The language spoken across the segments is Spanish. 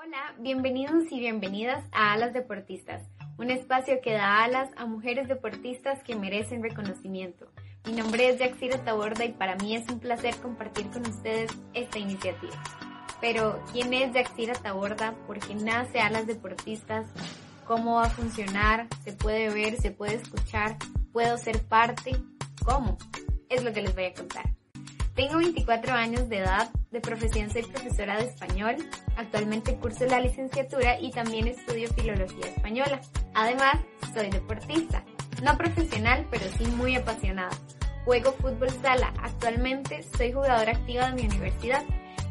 Hola, bienvenidos y bienvenidas a Alas Deportistas, un espacio que da alas a mujeres deportistas que merecen reconocimiento. Mi nombre es Yaxira Taborda y para mí es un placer compartir con ustedes esta iniciativa. Pero, ¿quién es Yaxira Taborda? ¿Por qué nace Alas Deportistas? ¿Cómo va a funcionar? ¿Se puede ver? ¿Se puede escuchar? ¿Puedo ser parte? ¿Cómo? Es lo que les voy a contar. Tengo 24 años de edad, de profesión soy profesora de español, actualmente curso la licenciatura y también estudio filología española. Además, soy deportista, no profesional, pero sí muy apasionada. Juego fútbol sala, actualmente soy jugadora activa de mi universidad.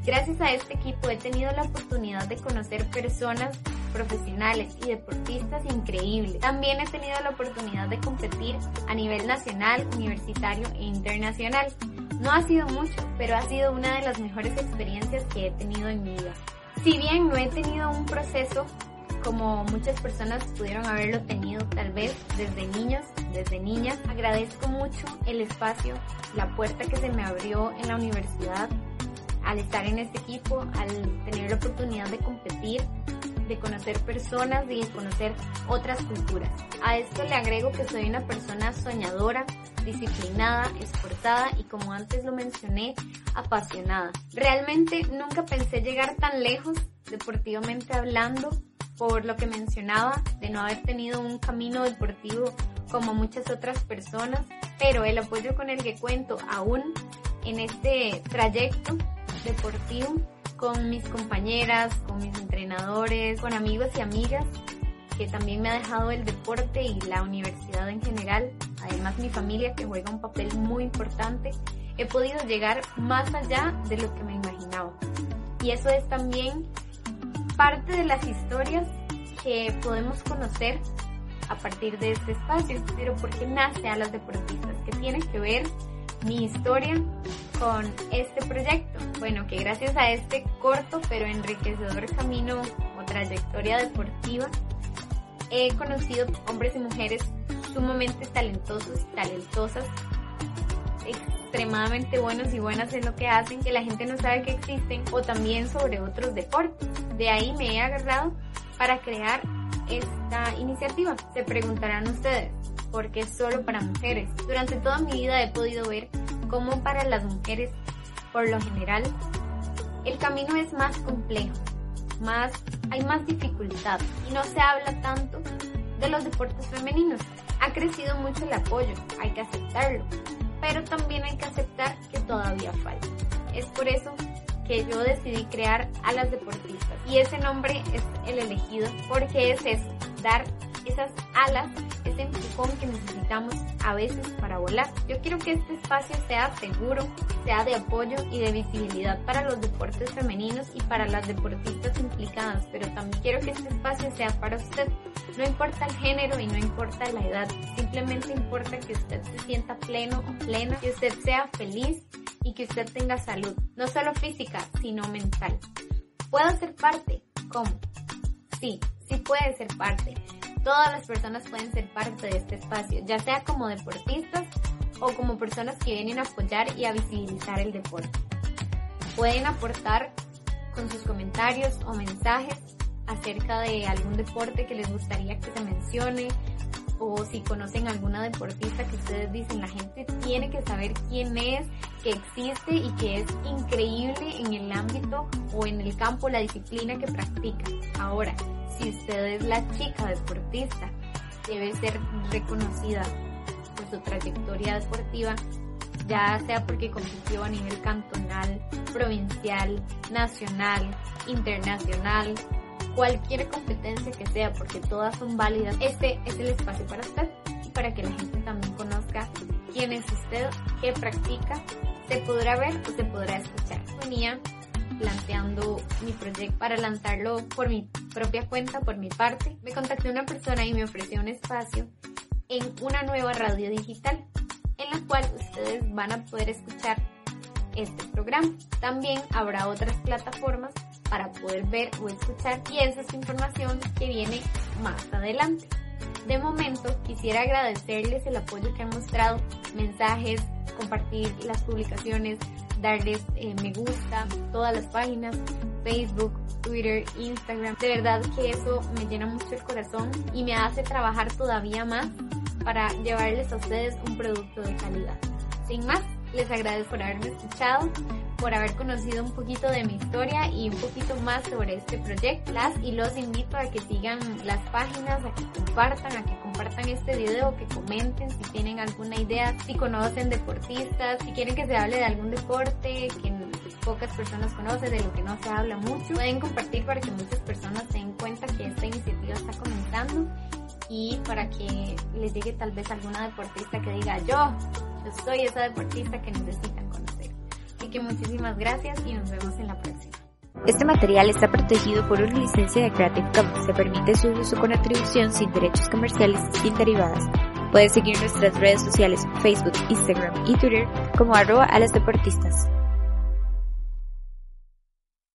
Gracias a este equipo he tenido la oportunidad de conocer personas profesionales y deportistas increíbles. También he tenido la oportunidad de competir a nivel nacional, universitario e internacional. No ha sido mucho, pero ha sido una de las mejores experiencias que he tenido en mi vida. Si bien no he tenido un proceso como muchas personas pudieron haberlo tenido tal vez desde niños, desde niñas, agradezco mucho el espacio, la puerta que se me abrió en la universidad al estar en este equipo, al tener la oportunidad de competir de conocer personas y de conocer otras culturas. A esto le agrego que soy una persona soñadora, disciplinada, esforzada y como antes lo mencioné, apasionada. Realmente nunca pensé llegar tan lejos deportivamente hablando por lo que mencionaba de no haber tenido un camino deportivo como muchas otras personas, pero el apoyo con el que cuento aún en este trayecto deportivo con mis compañeras, con mis entrenadores, con amigos y amigas que también me ha dejado el deporte y la universidad en general, además mi familia que juega un papel muy importante, he podido llegar más allá de lo que me imaginaba. Y eso es también parte de las historias que podemos conocer a partir de este espacio, pero ¿por qué nace a las deportistas? ¿Qué tiene que ver mi historia con este proyecto? Bueno, que gracias a este corto pero enriquecedor camino o trayectoria deportiva, he conocido hombres y mujeres sumamente talentosos y talentosas, extremadamente buenos y buenas en lo que hacen, que la gente no sabe que existen, o también sobre otros deportes. De ahí me he agarrado para crear esta iniciativa. Se preguntarán ustedes, ¿por qué solo para mujeres? Durante toda mi vida he podido ver cómo para las mujeres, por lo general, el camino es más complejo, más, hay más dificultad y no se habla tanto de los deportes femeninos. Ha crecido mucho el apoyo, hay que aceptarlo, pero también hay que aceptar que todavía falta. Es por eso que yo decidí crear a las deportistas y ese nombre es el elegido porque es eso, dar esas alas, ese empujón que necesitamos a veces para volar. Yo quiero que este espacio sea seguro, sea de apoyo y de visibilidad para los deportes femeninos y para las deportistas implicadas, pero también quiero que este espacio sea para usted. No importa el género y no importa la edad, simplemente importa que usted se sienta pleno o plena, que usted sea feliz y que usted tenga salud, no solo física, sino mental. ¿Puedo ser parte? ¿Cómo? Sí, sí puede ser parte todas las personas pueden ser parte de este espacio, ya sea como deportistas o como personas que vienen a apoyar y a visibilizar el deporte. Pueden aportar con sus comentarios o mensajes acerca de algún deporte que les gustaría que se mencione o si conocen alguna deportista que ustedes dicen la gente tiene que saber quién es, que existe y que es increíble en el ámbito o en el campo, la disciplina que practica. Ahora, si usted es la chica deportista, debe ser reconocida por su trayectoria deportiva, ya sea porque compitió a nivel cantonal, provincial, nacional, internacional, cualquier competencia que sea, porque todas son válidas. Este es el espacio para usted y para que la gente también conozca quién es usted, qué practica, se podrá ver o se podrá escuchar. Venía planteando mi proyecto para lanzarlo por mi propia cuenta, por mi parte. Me contactó una persona y me ofreció un espacio en una nueva radio digital en la cual ustedes van a poder escuchar este programa. También habrá otras plataformas para poder ver o escuchar esa es información que viene más adelante. De momento quisiera agradecerles el apoyo que han mostrado, mensajes, compartir las publicaciones, darles eh, me gusta, todas las páginas, Facebook, Twitter, Instagram. De verdad que eso me llena mucho el corazón y me hace trabajar todavía más para llevarles a ustedes un producto de calidad. Sin más, les agradezco por haberme escuchado, por haber conocido un poquito de mi historia y un poquito más sobre este proyecto. Las y los invito a que sigan las páginas, a que compartan, a que compartan este video, que comenten si tienen alguna idea, si conocen deportistas, si quieren que se hable de algún deporte que pocas personas conocen, de lo que no se habla mucho. Pueden compartir para que muchas personas se den cuenta que esta iniciativa está comenzando y para que les llegue tal vez alguna deportista que diga yo, yo soy esa deportista que necesitan conocer. Así que muchísimas gracias y nos vemos en la próxima. Este material está protegido por una licencia de Creative Commons. Se permite su uso con atribución sin derechos comerciales sin derivadas. Puedes seguir nuestras redes sociales Facebook, Instagram y Twitter como arroba a las deportistas.